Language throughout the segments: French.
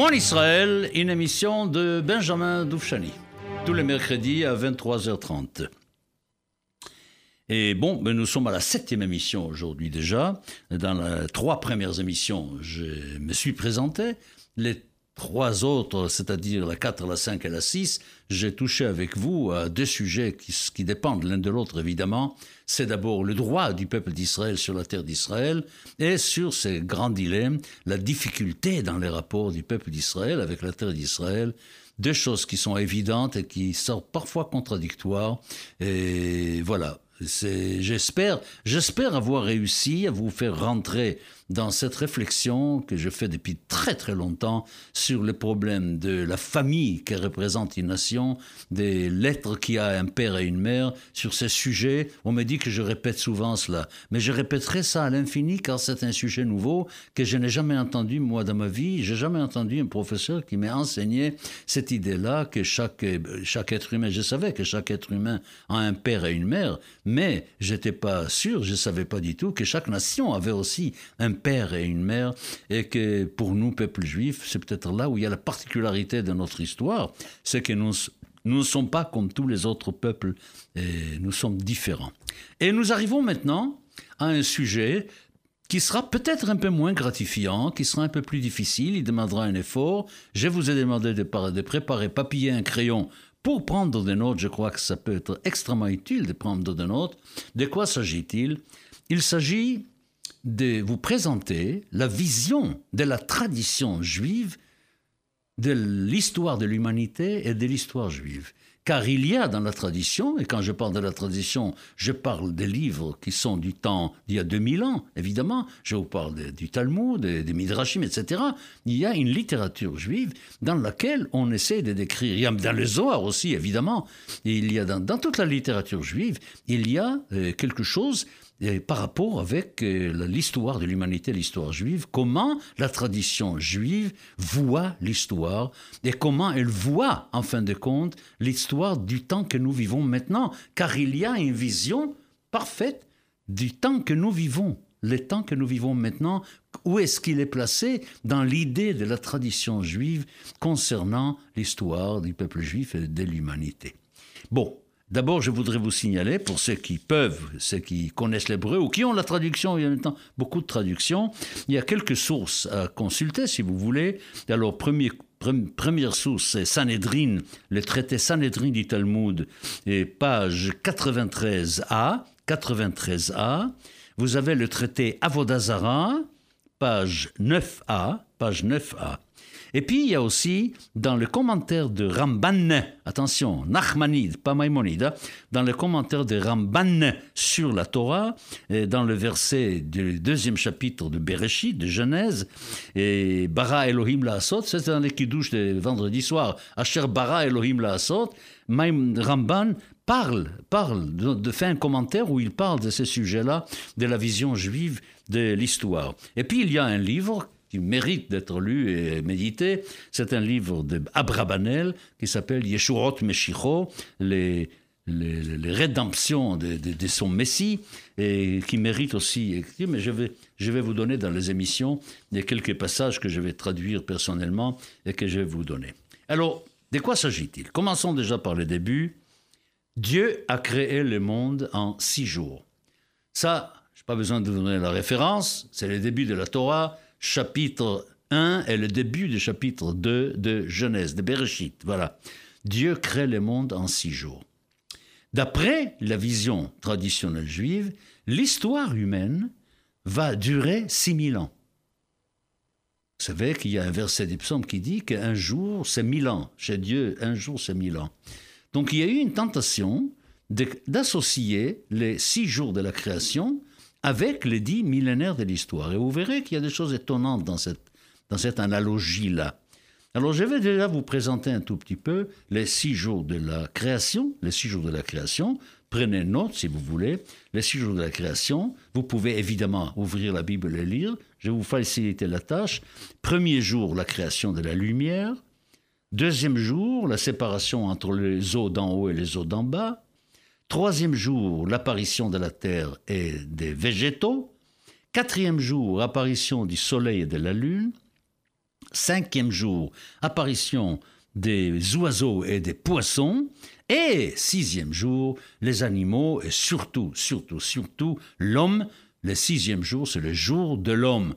Mon Israël, une émission de Benjamin Doufchani, tous les mercredis à 23h30. Et bon, ben nous sommes à la septième émission aujourd'hui déjà. Dans les trois premières émissions, je me suis présenté. Trois autres, c'est-à-dire la 4, la 5 et la 6, j'ai touché avec vous à deux sujets qui, qui dépendent l'un de l'autre, évidemment. C'est d'abord le droit du peuple d'Israël sur la terre d'Israël et sur ces grands dilemmes, la difficulté dans les rapports du peuple d'Israël avec la terre d'Israël, deux choses qui sont évidentes et qui sont parfois contradictoires. Et voilà, j'espère, j'espère avoir réussi à vous faire rentrer dans cette réflexion que je fais depuis très très longtemps sur le problème de la famille qui représente une nation, des lettres qui a un père et une mère. Sur ces sujets, on me dit que je répète souvent cela, mais je répéterai ça à l'infini car c'est un sujet nouveau que je n'ai jamais entendu moi dans ma vie. J'ai jamais entendu un professeur qui m'ait enseigné cette idée-là que chaque chaque être humain, je savais que chaque être humain a un père et une mère, j'étais pas sûr, je savais pas du tout que chaque nation avait aussi un père et une mère, et que pour nous, peuple juif, c'est peut-être là où il y a la particularité de notre histoire, c'est que nous, ne sommes pas comme tous les autres peuples, nous sommes différents. Et nous arrivons maintenant à un sujet qui sera peut-être un peu moins gratifiant, qui sera un peu plus difficile, il demandera un effort. Je vous ai demandé de, de préparer papier et un crayon pour prendre des notes. Je crois que ça peut être extrêmement utile de prendre des notes. De quoi s'agit-il? Il s'agit de vous présenter la vision de la tradition juive de l'histoire de l'humanité et de l'histoire juive. Car il y a dans la tradition, et quand je parle de la tradition, je parle des livres qui sont du temps d'il y a 2000 ans, évidemment, je vous parle du Talmud, des, Midrashim, etc. Il y a une littérature juive dans laquelle on essaie de décrire, il y a dans le Zohar aussi, évidemment, il y a dans, toute la littérature juive, il y a euh, quelque chose par rapport avec euh, l'histoire de l'humanité, l'histoire juive, comment la tradition juive voit l'histoire et comment elle voit, en fin de compte, l'histoire du temps que nous vivons maintenant, car il y a une vision parfaite du temps que nous vivons. Le temps que nous vivons maintenant, où est-ce qu'il est placé dans l'idée de la tradition juive concernant l'histoire du peuple juif et de l'humanité? Bon, D'abord, je voudrais vous signaler, pour ceux qui peuvent, ceux qui connaissent l'hébreu ou qui ont la traduction, il y a maintenant beaucoup de traductions, il y a quelques sources à consulter si vous voulez. Alors, première source, c'est Sanhedrin, le traité Sanhedrin du Talmud, et page 93a. 93a. Vous avez le traité Avodazara, page 9a, page 9a. Et puis, il y a aussi, dans le commentaire de Ramban, attention, Nachmanide, pas Maïmonide, hein, dans le commentaire de Ramban sur la Torah, dans le verset du deuxième chapitre de Bereshit, de Genèse, et Bara Elohim la Asot, c'est dans les kiddush de vendredi soir, Asher Bara Elohim la Asot, Ramban parle, parle de, de fait un commentaire où il parle de ces sujets-là, de la vision juive de l'histoire. Et puis il y a un livre qui mérite d'être lu et médité. C'est un livre d'Abrabanel qui s'appelle Yeshurot Meshicho, les, les, rédemptions de, de, son Messie, et qui mérite aussi. Mais je vais, je vais vous donner dans les émissions des quelques passages que je vais traduire personnellement et que je vais vous donner. Alors, de quoi s'agit-il? Commençons déjà par le début. Dieu a créé le monde en six jours. Ça, je n'ai pas besoin de vous donner la référence, c'est le début de la Torah, chapitre 1 est le début du chapitre 2 de Genèse, de Bereshit. Voilà. Dieu crée le monde en six jours. D'après la vision traditionnelle juive, l'histoire humaine va durer 6000 ans. Vous savez qu'il y a un verset des psaumes qui dit qu'un jour, c'est mille ans. Chez Dieu, un jour, c'est mille ans. Donc il y a eu une tentation d'associer les six jours de la création avec les dix millénaires de l'histoire. Et vous verrez qu'il y a des choses étonnantes dans cette, analogie-là. Alors je vais déjà vous présenter un tout petit peu les six jours de la création, les six jours de la création. Prenez note si vous voulez, les six jours de la création. Vous pouvez évidemment ouvrir la Bible et lire. Je vais vous faciliter la tâche. Premier jour, la création de la lumière. Deuxième jour, la séparation entre les eaux d'en haut et les eaux d'en bas. Troisième jour, l'apparition de la terre et des végétaux. Quatrième jour, apparition du soleil et de la lune. Cinquième jour, apparition des oiseaux et des poissons. Et sixième jour, les animaux et surtout, surtout, surtout l'homme. Le sixième jour, c'est le jour de l'homme.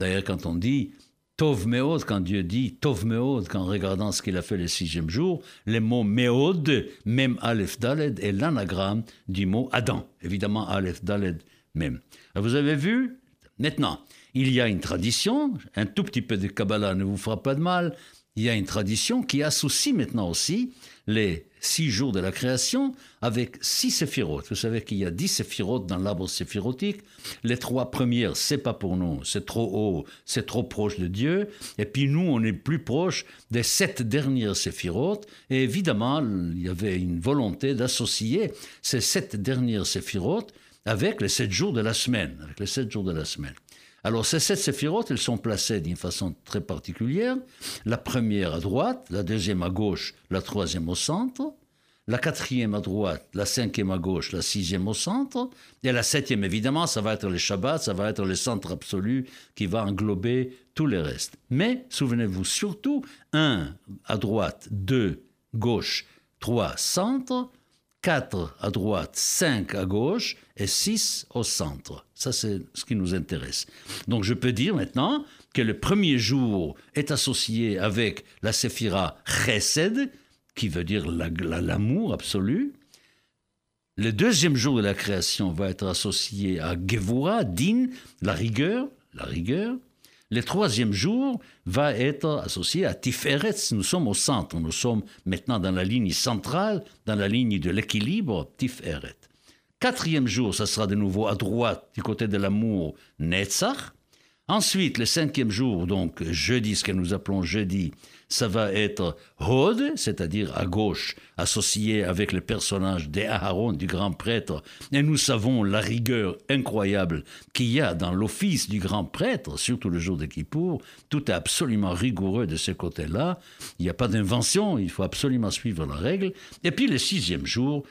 D'ailleurs, quand on dit Tov Meod, quand Dieu dit Tov Meod, qu'en regardant ce qu'il a fait le sixième jour, le mot Meod, même Aleph Daled, est l'anagramme du mot Adam. Évidemment, Aleph Daled même. vous avez vu? Maintenant, il y a une tradition, un tout petit peu de Kabbalah ne vous fera pas de mal, il y a une tradition qui associe maintenant aussi les six jours de la création avec six séphirotes. Vous savez qu'il y a dix séphirotes dans l'arbre séphirotique. Les trois premières, c'est pas pour nous, c'est trop haut, c'est trop proche de Dieu. Et puis nous, on est plus proche des sept dernières séphirotes. Et évidemment, il y avait une volonté d'associer ces sept dernières séphirotes avec les sept jours de la semaine, avec les sept jours de la semaine. Alors ces sept séphirotes, elles sont placées d'une façon très particulière. La première à droite, la deuxième à gauche, la troisième au centre, la quatrième à droite, la cinquième à gauche, la sixième au centre, et la septième, évidemment, ça va être le Shabbat, ça va être le centre absolu qui va englober tous les restes. Mais souvenez-vous surtout, un à droite, deux gauche, trois centre, 4 à droite, 5 à gauche et 6 au centre. Ça, c'est ce qui nous intéresse. Donc, je peux dire maintenant que le premier jour est associé avec la séphira chesed, qui veut dire l'amour absolu. Le deuxième jour de la création va être associé à Gevura, Din, la rigueur, la rigueur. Le troisième jour va être associé à Tiferet. Nous sommes au centre. Nous sommes maintenant dans la ligne centrale, dans la ligne de l'équilibre, Tiferet. Quatrième jour, ça sera de nouveau à droite, du côté de l'amour, Netzach. Ensuite, le cinquième jour, donc jeudi, ce que nous appelons jeudi, ça va être Hod, c'est-à-dire à gauche, associé avec le personnage d'Aaron, du grand prêtre. Et nous savons la rigueur incroyable qu'il y a dans l'office du grand prêtre, surtout le jour de Kippour. Tout est absolument rigoureux de ce côté-là. Il n'y a pas d'invention, il faut absolument suivre la règle. Et puis le sixième jour,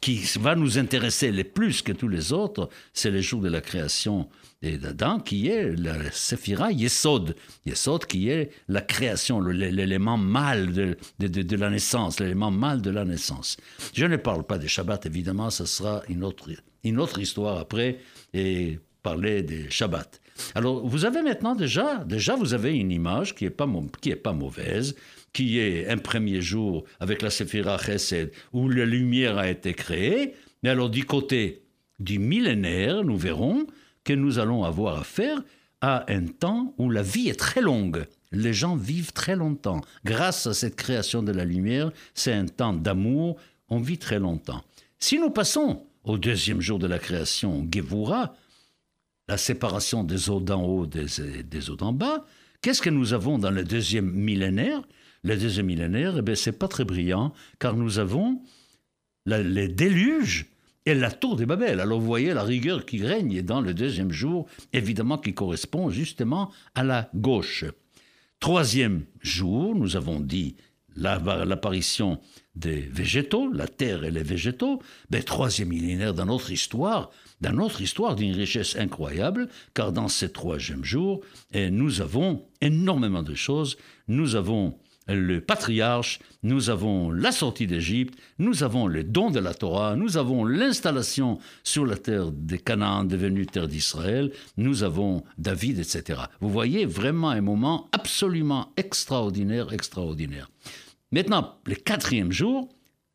qui va nous intéresser le plus que tous les autres, c'est le jour de la création d'Adam, qui est la Séphira Yesod. Yesod qui est la création, l'élément mâle de, de, la naissance, l'élément mâle de la naissance. Je ne parle pas des Shabbat, évidemment, ce sera une autre, histoire après, et parler des Shabbats. Alors, vous avez maintenant déjà, déjà vous avez une image qui n'est pas, est pas mauvaise qui est un premier jour avec la Séphira Chesed, où la lumière a été créée. Mais alors, du côté du millénaire, nous verrons que nous allons avoir affaire à un temps où la vie est très longue. Les gens vivent très longtemps. Grâce à cette création de la lumière, c'est un temps d'amour, on vit très longtemps. Si nous passons au deuxième jour de la création, Gevura, la séparation des eaux d'en haut des, des eaux d'en bas, qu'est-ce que nous avons dans le deuxième millénaire? Le deuxième millénaire, eh bien, c'est pas très brillant, car nous avons les déluges et la tour des Babel. Alors vous voyez la rigueur qui règne dans le deuxième jour, évidemment qui correspond justement à la gauche. Troisième jour, nous avons dit l'apparition des végétaux, la terre et les végétaux. Ben, troisième millénaire dans notre histoire, dans notre histoire d'une richesse incroyable, car dans ces troisième jours, et nous avons énormément de choses. Nous avons le patriarche, nous avons la sortie d'Égypte, nous avons le don de la Torah, nous avons l'installation sur la terre des Canaan devenue terre d'Israël, nous avons David, etc. Vous voyez vraiment un moment absolument extraordinaire, extraordinaire. Maintenant, le quatrième jour,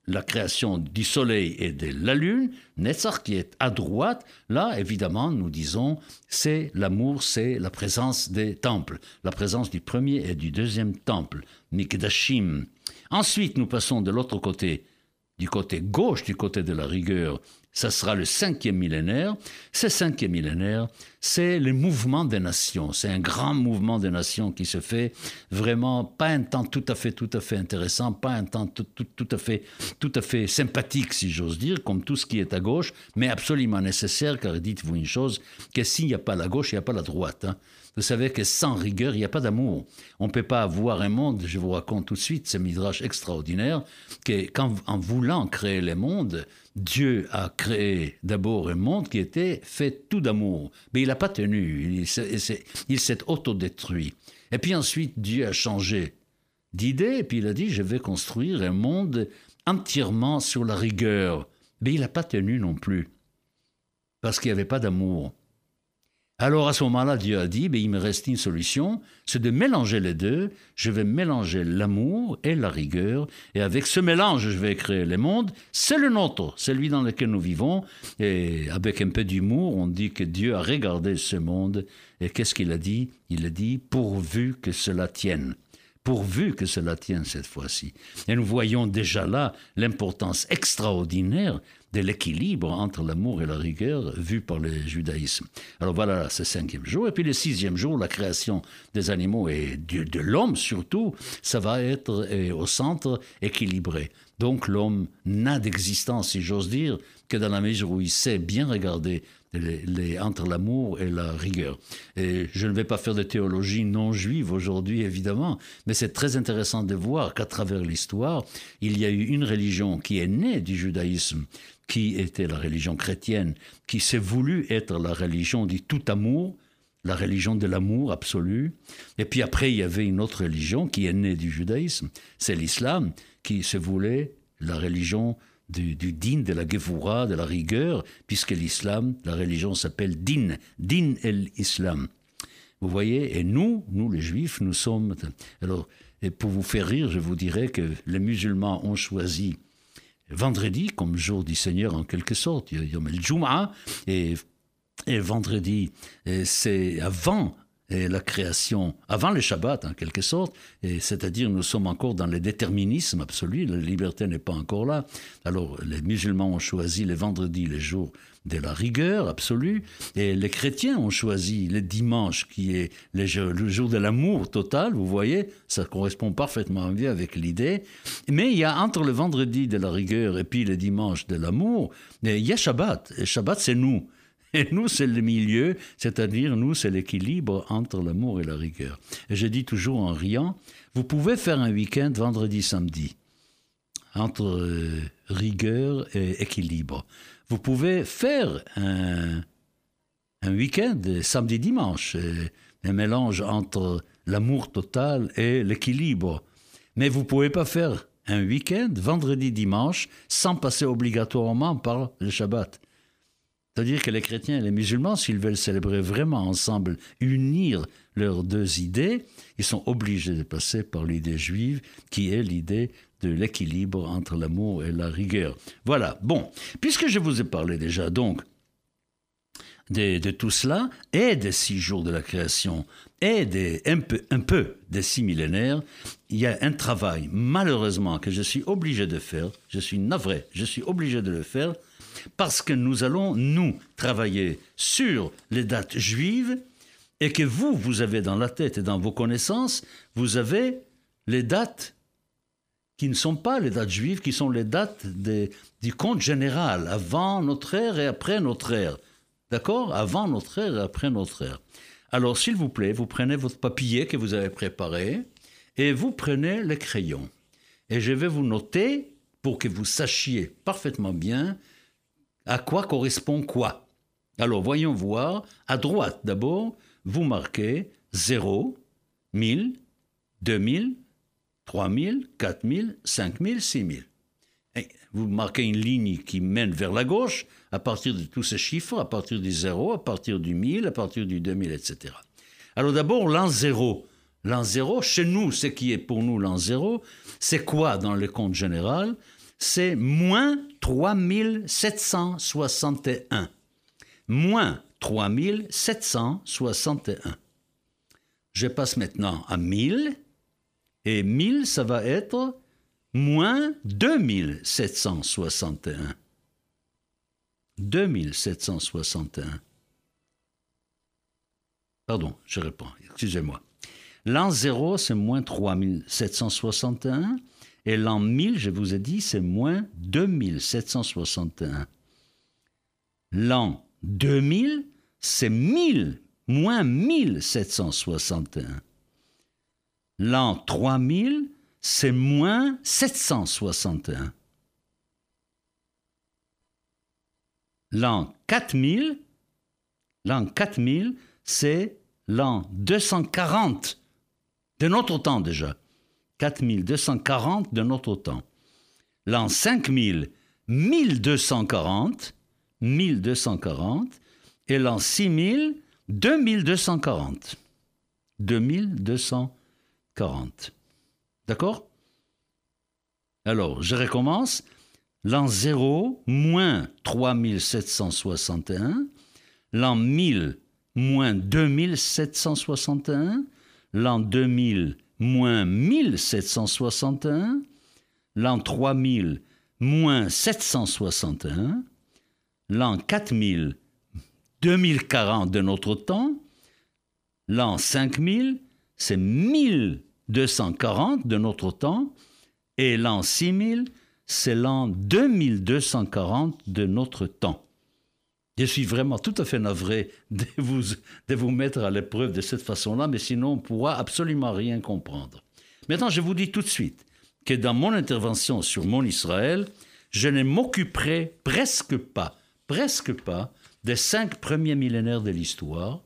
la création du soleil et de la lune, Netzach qui est à droite, là évidemment nous disons c'est l'amour, c'est la présence des temples, la présence du premier et du deuxième temple, Mikdashim. Ensuite nous passons de l'autre côté, du côté gauche, du côté de la rigueur, ça sera le cinquième millénaire. Ce cinquième millénaire, c'est le mouvement des nations. C'est un grand mouvement des nations qui se fait vraiment pas un temps tout à fait, tout à fait intéressant, pas un temps tout, à fait, tout à fait sympathique, si j'ose dire, comme tout ce qui est à gauche, mais absolument nécessaire, car dites-vous une chose, que s'il n'y a pas la gauche, il n'y a pas la droite. Hein. Vous savez que sans rigueur, il n'y a pas d'amour. On ne peut pas avoir un monde, je vous raconte tout de suite, ce midrash extraordinaire, que quand, en voulant créer le monde, Dieu a créé d'abord un monde qui était fait tout d'amour. Mais il n'a pas tenu. Il s'est autodétruit. Et puis ensuite, Dieu a changé d'idée, et puis il a dit, je vais construire un monde entièrement sur la rigueur. Mais il n'a pas tenu non plus, parce qu'il n'y avait pas d'amour. Alors à ce moment-là, Dieu a dit, mais il me reste une solution, c'est de mélanger les deux. Je vais mélanger l'amour et la rigueur, et avec ce mélange, je vais créer le monde. C'est le nôtre, celui dans lequel nous vivons. Et avec un peu d'humour, on dit que Dieu a regardé ce monde, et qu'est-ce qu'il a dit? Il a dit, pourvu que cela tienne pourvu que cela tienne cette fois-ci. Et nous voyons déjà là l'importance extraordinaire de l'équilibre entre l'amour et la rigueur vu par le judaïsme. Alors voilà ce cinquième jour. Et puis le sixième jour, la création des animaux et de, l'homme surtout, ça va être euh, au centre équilibré. Donc l'homme n'a d'existence, si j'ose dire, que dans la mesure où il sait bien regarder les, entre l'amour et la rigueur. Et je ne vais pas faire de théologie non juive aujourd'hui, évidemment, mais c'est très intéressant de voir qu'à travers l'histoire, il y a eu une religion qui est née du judaïsme, qui était la religion chrétienne, qui s'est voulu être la religion du tout amour, la religion de l'amour absolu. Et puis après, il y avait une autre religion qui est née du judaïsme, c'est l'islam, qui se voulait la religion du, din, de la gevura, de la rigueur, puisque l'islam, la religion s'appelle din, din el-islam. Vous voyez, et nous, nous les juifs, nous sommes... Alors, pour vous faire rire, je vous dirais que les musulmans ont choisi vendredi comme jour du Seigneur en quelque sorte, Yom el et, et vendredi, c'est avant la création, avant le Shabbat en quelque sorte, c'est-à-dire nous sommes encore dans le déterminisme absolu, la liberté n'est pas encore là. Alors les musulmans ont choisi le vendredi, le jour de la rigueur absolue, et les chrétiens ont choisi le dimanche qui est le jour, de l'amour total, vous voyez, ça correspond parfaitement bien avec l'idée, mais il y a entre le vendredi de la rigueur et puis le dimanche de l'amour, il y a Shabbat, et Shabbat c'est nous. Et nous, c'est le milieu, c'est-à-dire nous, c'est l'équilibre entre l'amour et la rigueur. Et je dis toujours en riant, vous pouvez faire un week-end vendredi-samedi, entre euh, rigueur et équilibre. Vous pouvez faire un, un week-end samedi-dimanche, euh, un mélange entre l'amour total et l'équilibre. Mais vous ne pouvez pas faire un week-end vendredi-dimanche sans passer obligatoirement par le Shabbat. C'est-à-dire que les chrétiens et les musulmans, s'ils veulent célébrer vraiment ensemble, unir leurs deux idées, ils sont obligés de passer par l'idée juive, qui est l'idée de l'équilibre entre l'amour et la rigueur. Voilà, bon, puisque je vous ai parlé déjà donc de, tout cela, et des six jours de la création, et des, un, peu, un peu des six millénaires, il y a un travail, malheureusement, que je suis obligé de faire, je suis navré, je suis obligé de le faire, parce que nous allons, nous, travailler sur les dates juives et que vous, vous avez dans la tête et dans vos connaissances, vous avez les dates qui ne sont pas les dates juives, qui sont les dates du compte général, avant notre ère et après notre ère. D'accord? Avant notre ère et après notre ère. Alors, s'il vous plaît, vous prenez votre papier que vous avez préparé et vous prenez les crayons. Et je vais vous noter pour que vous sachiez parfaitement bien à quoi correspond quoi? Alors voyons voir, à droite d'abord, vous marquez 0, 1000, 2000, 3000, 4000, 5000, 6000. vous marquez une ligne qui mène vers la gauche à partir de tous ces chiffres, à partir du 0, à partir du 1000, à partir du 2000, etc. Alors d'abord, l'an 0. L'an 0, chez nous, ce qui est pour nous l'an 0, c'est quoi dans le compte général? C'est moins 3761. Moins 3761. Je passe maintenant à 1000. Et 1000, ça va être moins 2761. 2761. Pardon, je réponds, excusez-moi. L'an 0, c'est moins 3761. Et l'an 1000, je vous ai dit, c'est moins 2761. L'an 2000, c'est 1000, moins 1761. L'an 3000, c'est moins 761. L'an 4000, L'an 4000, c'est l'an 240 de notre temps déjà. 4240 de notre temps. L'an 5000, 1240, 1240, et l'an 6000, 2240. 2240. D'accord? Alors, je recommence. L'an 0, moins 3761. L'an 1000, moins 2761. L'an 2000, moins 1761. L'an 3000, moins 761. L'an 4000, 2040 de notre temps. L'an 5000, c'est 1240 de notre temps. Et l'an 6000, c'est l'an 2240 de notre temps. Je suis vraiment tout à fait navré de vous, de vous mettre à l'épreuve de cette façon-là, mais sinon on ne pourra absolument rien comprendre. Maintenant, je vous dis tout de suite que dans mon intervention sur mon Israël, je ne m'occuperai presque pas, presque pas des cinq premiers millénaires de l'histoire.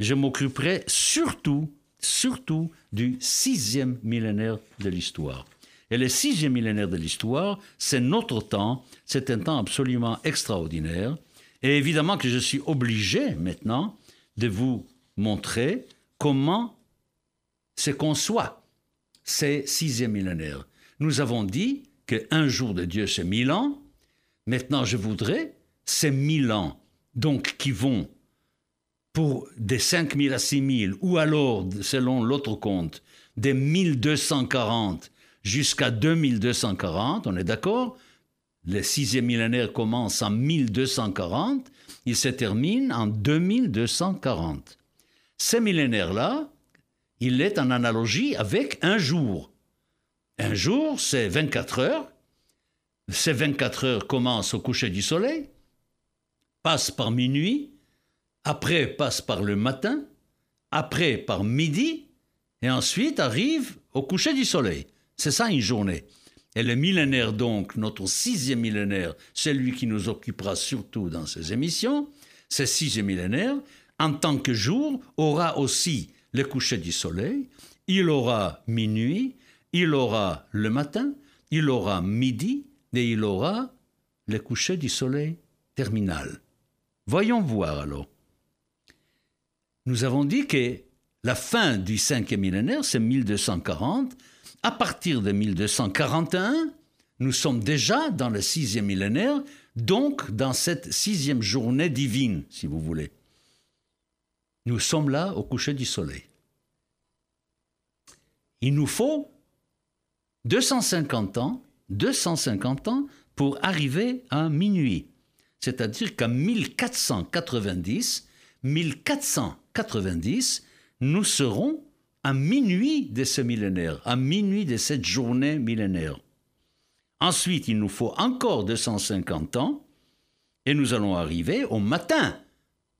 Je m'occuperai surtout, surtout du sixième millénaire de l'histoire. Et le sixième millénaire de l'histoire, c'est notre temps, c'est un temps absolument extraordinaire. Et évidemment que je suis obligé maintenant de vous montrer comment se conçoit ces sixième millénaires. Nous avons dit qu'un jour de Dieu, c'est mille ans. Maintenant, je voudrais ces mille ans, donc qui vont pour des 5000 à 6000, ou alors, selon l'autre compte, des 1240 jusqu'à 2240, on est d'accord? Le sixième millénaire commence en 1240, il se termine en 2240. Ce millénaire-là, il est en analogie avec un jour. Un jour, c'est 24 heures. Ces 24 heures commencent au coucher du soleil, passent par minuit, après passent par le matin, après par midi, et ensuite arrivent au coucher du soleil. C'est ça une journée. Et le millénaire, donc, notre sixième millénaire, celui qui nous occupera surtout dans ces émissions, ce sixième millénaire, en tant que jour, aura aussi le coucher du soleil, il aura minuit, il aura le matin, il aura midi et il aura le coucher du soleil terminal. Voyons voir alors. Nous avons dit que la fin du cinquième millénaire, c'est 1240. À partir de 1241, nous sommes déjà dans le sixième millénaire, donc dans cette sixième journée divine, si vous voulez. Nous sommes là au coucher du soleil. Il nous faut 250 ans, 250 ans pour arriver à minuit. C'est-à-dire qu'en 1490, 1490, nous serons à minuit de ce millénaire, à minuit de cette journée millénaire. Ensuite, il nous faut encore 250 ans et nous allons arriver au matin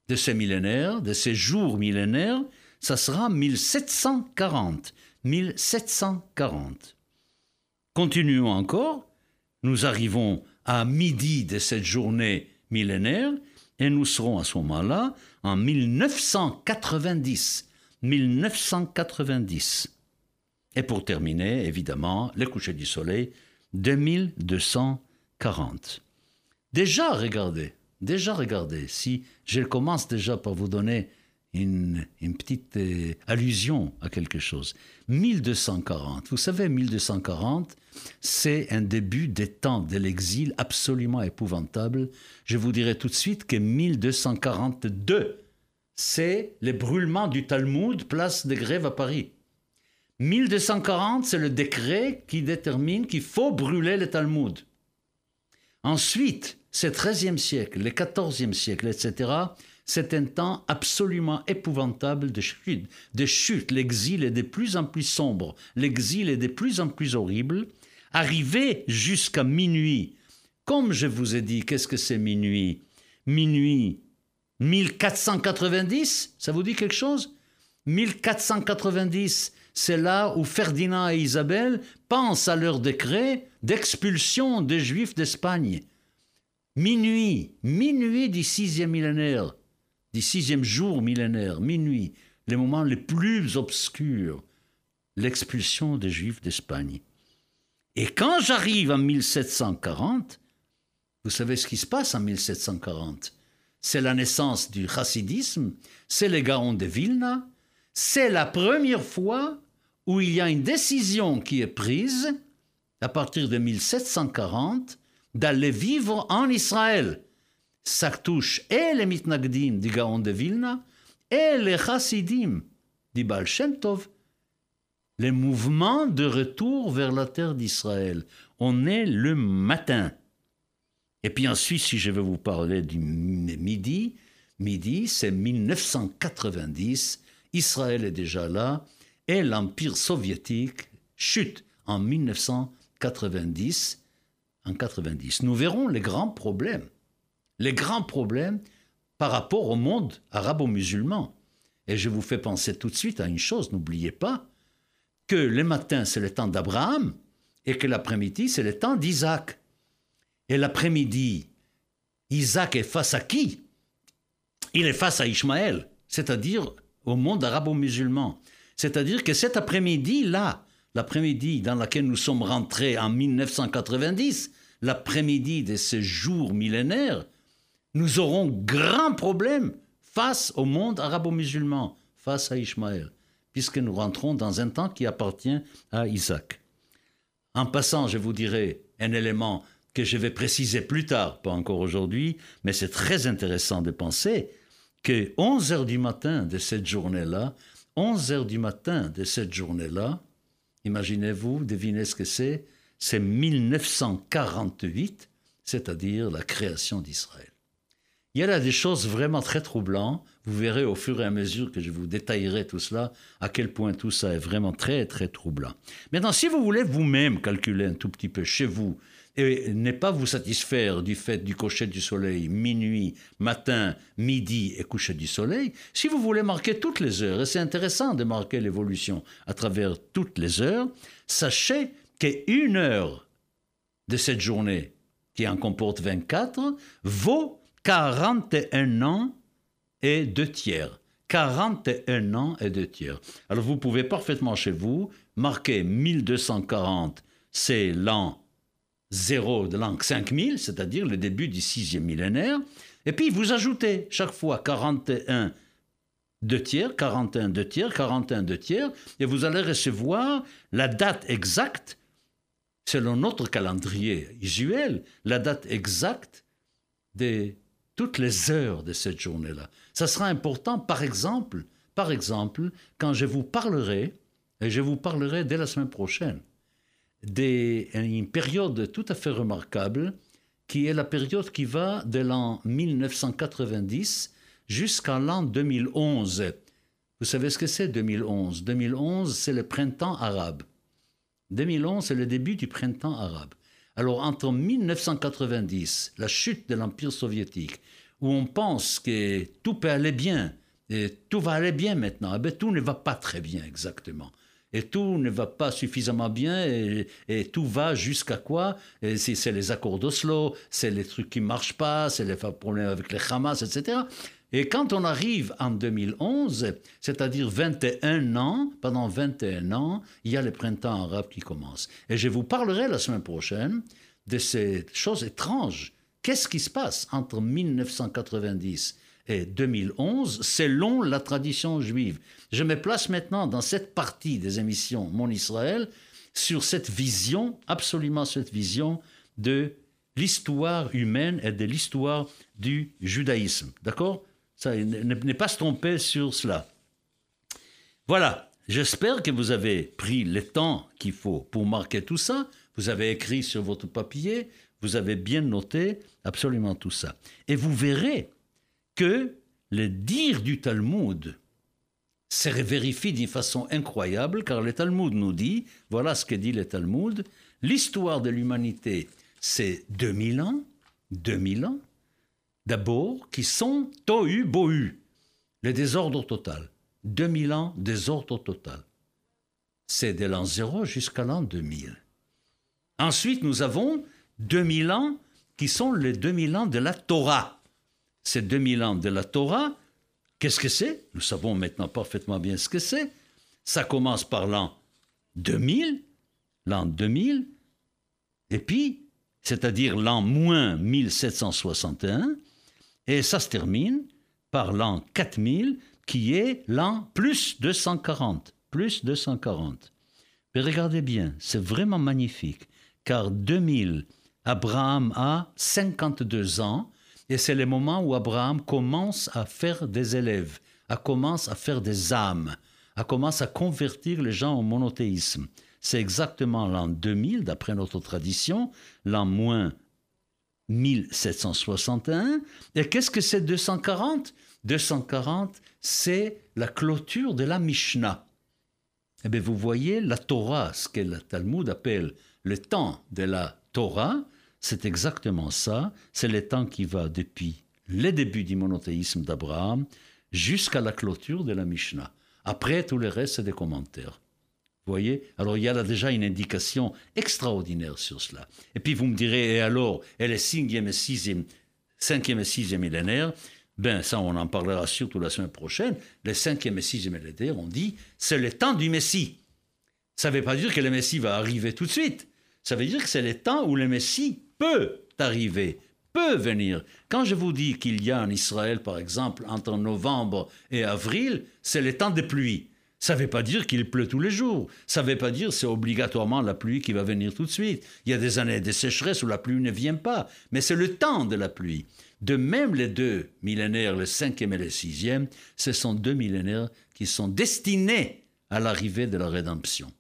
de ce millénaire, de ces jours millénaires, ça sera 1740. 1740. Continuons encore, nous arrivons à midi de cette journée millénaire et nous serons à ce moment-là en 1990. 1990. Et pour terminer, évidemment, le coucher du soleil, 2240. Déjà, regardez, déjà, regardez, si je commence déjà par vous donner une, petite euh, allusion à quelque chose. 1240, vous savez, 1240, c'est un début des temps de l'exil absolument épouvantable. Je vous dirai tout de suite que 1242, c'est le brûlement du Talmud, place de grève à Paris. 1240, c'est le décret qui détermine qu'il faut brûler le Talmud. Ensuite, c'est 13e siècle, le 14e siècle, etc., c'est un temps absolument épouvantable de chute. De chute. L'exil est de plus en plus sombre, l'exil est de plus en plus horrible. Arrivé jusqu'à minuit, comme je vous ai dit, qu'est-ce que c'est minuit? Minuit 1490, ça vous dit quelque chose? 1490, c'est là où Ferdinand et Isabelle pensent à leur décret d'expulsion des Juifs d'Espagne. Minuit, minuit du sixième millénaire. du sixième jour millénaire, minuit, les moments les plus obscurs, l'expulsion des Juifs d'Espagne. Et quand j'arrive en 1740, vous savez ce qui se passe en 1740 C'est la naissance du chassidisme, c'est les Gaons de Vilna, c'est la première fois où il y a une décision qui est prise à partir de 1740 d'aller vivre en Israël. Ça touche et les mitnagdim du Gaon de Vilna et les chassidim du Baal Shem les mouvements de retour vers la terre d'Israël. On est le matin. Et puis ensuite, si je veux vous parler du midi, midi, c'est 1990, Israël est déjà là, et l'Empire soviétique chute en 1990. En 90. Nous verrons les grands problèmes. Les grands problèmes par rapport au monde arabo-musulman. Et je vous fais penser tout de suite à une chose, n'oubliez pas que le matin, c'est le temps d'Abraham et que l'après-midi, c'est le temps d'Isaac. Et l'après-midi, Isaac est face à qui? Il est face à Ishmaël, c'est-à-dire au monde arabo-musulman. C'est-à-dire que cet après-midi-là, l'après-midi dans lequel nous sommes rentrés en 1990, l'après-midi de ce jour millénaire, nous aurons grand problème face au monde arabo-musulman, face à Ishmaël, puisque nous rentrons dans un temps qui appartient à Isaac. En passant, je vous dirai un élément que je vais préciser plus tard, pas encore aujourd'hui, mais c'est très intéressant de penser que 11 heures du matin de cette journée-là, 11 heures du matin de cette journée-là, imaginez-vous, devinez ce que c'est, c'est 1948, c'est-à-dire la création d'Israël. Il y a là des choses vraiment très troublantes. Vous verrez au fur et à mesure que je vous détaillerai tout cela, à quel point tout ça est vraiment très, très troublant. Maintenant, si vous voulez vous-même calculer un tout petit peu chez vous, et ne pas vous satisfaire du fait du coucher du soleil, minuit, matin, midi et coucher du soleil, si vous voulez marquer toutes les heures, et c'est intéressant de marquer l'évolution à travers toutes les heures, sachez qu'une heure de cette journée, qui en comporte 24, vaut 41 ans et deux tiers. 41 ans et deux tiers. Alors vous pouvez parfaitement chez vous marquer 1240, c'est l'an 0 de l'an 5000, c'est-à-dire le début du sixième millénaire, et puis vous ajoutez chaque fois 41 deux tiers, 41 deux tiers, 41 deux tiers, et vous allez recevoir la date exacte, selon notre calendrier usuel, la date exacte des toutes les heures de cette journée-là. Ça sera important, par exemple, par exemple, quand je vous parlerai, et je vous parlerai dès la semaine prochaine, d'une période tout à fait remarquable, qui est la période qui va de l'an 1990 jusqu'à l'an 2011. Vous savez ce que c'est 2011 2011, c'est le printemps arabe. 2011, c'est le début du printemps arabe. Alors entre 1990, la chute de l'Empire soviétique, où on pense que tout peut aller bien, et tout va aller bien maintenant, eh bien, tout ne va pas très bien exactement. Et tout ne va pas suffisamment bien, et, tout va jusqu'à quoi? C'est les accords d'Oslo, c'est les trucs qui marchent pas, c'est les problèmes avec les Hamas, etc. Et quand on arrive en 2011, c'est-à-dire 21 ans, pendant 21 ans, il y a le printemps arabe qui commence. Et je vous parlerai la semaine prochaine de ces choses étranges. Qu'est-ce qui se passe entre 1990 et 2011 selon la tradition juive Je me place maintenant dans cette partie des émissions Mon Israël sur cette vision, absolument cette vision de l'histoire humaine et de l'histoire du judaïsme. D'accord? Ça, ne, pas se tromper sur cela. Voilà, j'espère que vous avez pris le temps qu'il faut pour marquer tout ça. Vous avez écrit sur votre papier, vous avez bien noté absolument tout ça. Et vous verrez que le dire du Talmud se vérifie d'une façon incroyable, car le Talmud nous dit, voilà ce que dit le Talmud, l'histoire de l'humanité, c'est 2000 ans, 2000 ans, d'abord, qui sont tohu bohu, le désordre total. 2000 ans, désordre total. C'est de l'an 0 jusqu'à l'an 2000. Ensuite, nous avons 2000 ans qui sont les 2000 ans de la Torah. Ces 2000 ans de la Torah, Qu'est-ce que c'est? Nous savons maintenant parfaitement bien ce que c'est. Ça commence par l'an 2000, l'an 2000, et puis, c'est-à-dire l'an moins 1761, et ça se termine par l'an 4000, qui est l'an plus 240. Plus 240. Mais regardez bien, c'est vraiment magnifique, car 2000, Abraham a 52 ans, et c'est le moment où Abraham commence à faire des élèves, à commence à faire des âmes, à commence à convertir les gens au monothéisme. C'est exactement l'an 2000, d'après notre tradition, l'an moins 1761. Et qu'est-ce que c'est 240 240, c'est la clôture de la Mishnah. Eh bien, vous voyez, la Torah, ce que le Talmud appelle le temps de la Torah, c'est exactement ça. C'est le temps qui va depuis les débuts du monothéisme d'Abraham jusqu'à la clôture de la Mishnah. Après, tout le reste, c'est des commentaires. Vous voyez? Alors, il y a là déjà une indication extraordinaire sur cela. Et puis, vous me direz, et alors, et le cinquième et sixième, cinquième et sixième millénaire? Ben ça, on en parlera surtout la semaine prochaine. Le cinquième et sixième millénaire, on dit, c'est le temps du Messie. Ça ne veut pas dire que le Messie va arriver tout de suite. Ça veut dire que c'est le temps où le Messie peut arriver, peut venir. Quand je vous dis qu'il y a en Israël, par exemple, entre novembre et avril, c'est le temps des pluies. Ça ne veut pas dire qu'il pleut tous les jours. Ça ne veut pas dire que c'est obligatoirement la pluie qui va venir tout de suite. Il y a des années de sécheresse où la pluie ne vient pas, mais c'est le temps de la pluie. De même, les deux millénaires, le cinquième et le sixième, ce sont deux millénaires qui sont destinés à l'arrivée de la rédemption.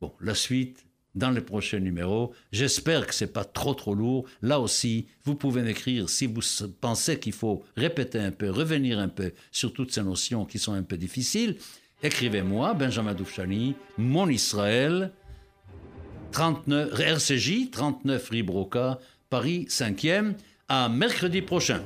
Bon, la suite dans le prochain numéro. J'espère que ce n'est pas trop trop lourd. Là aussi, vous pouvez m'écrire si vous pensez qu'il faut répéter un peu, revenir un peu sur toutes ces notions qui sont un peu difficiles. Écrivez-moi, Benjamin Doufchani, Mon Israël, 39, RCJ, 39 Ribroca, Paris 5e. À mercredi prochain.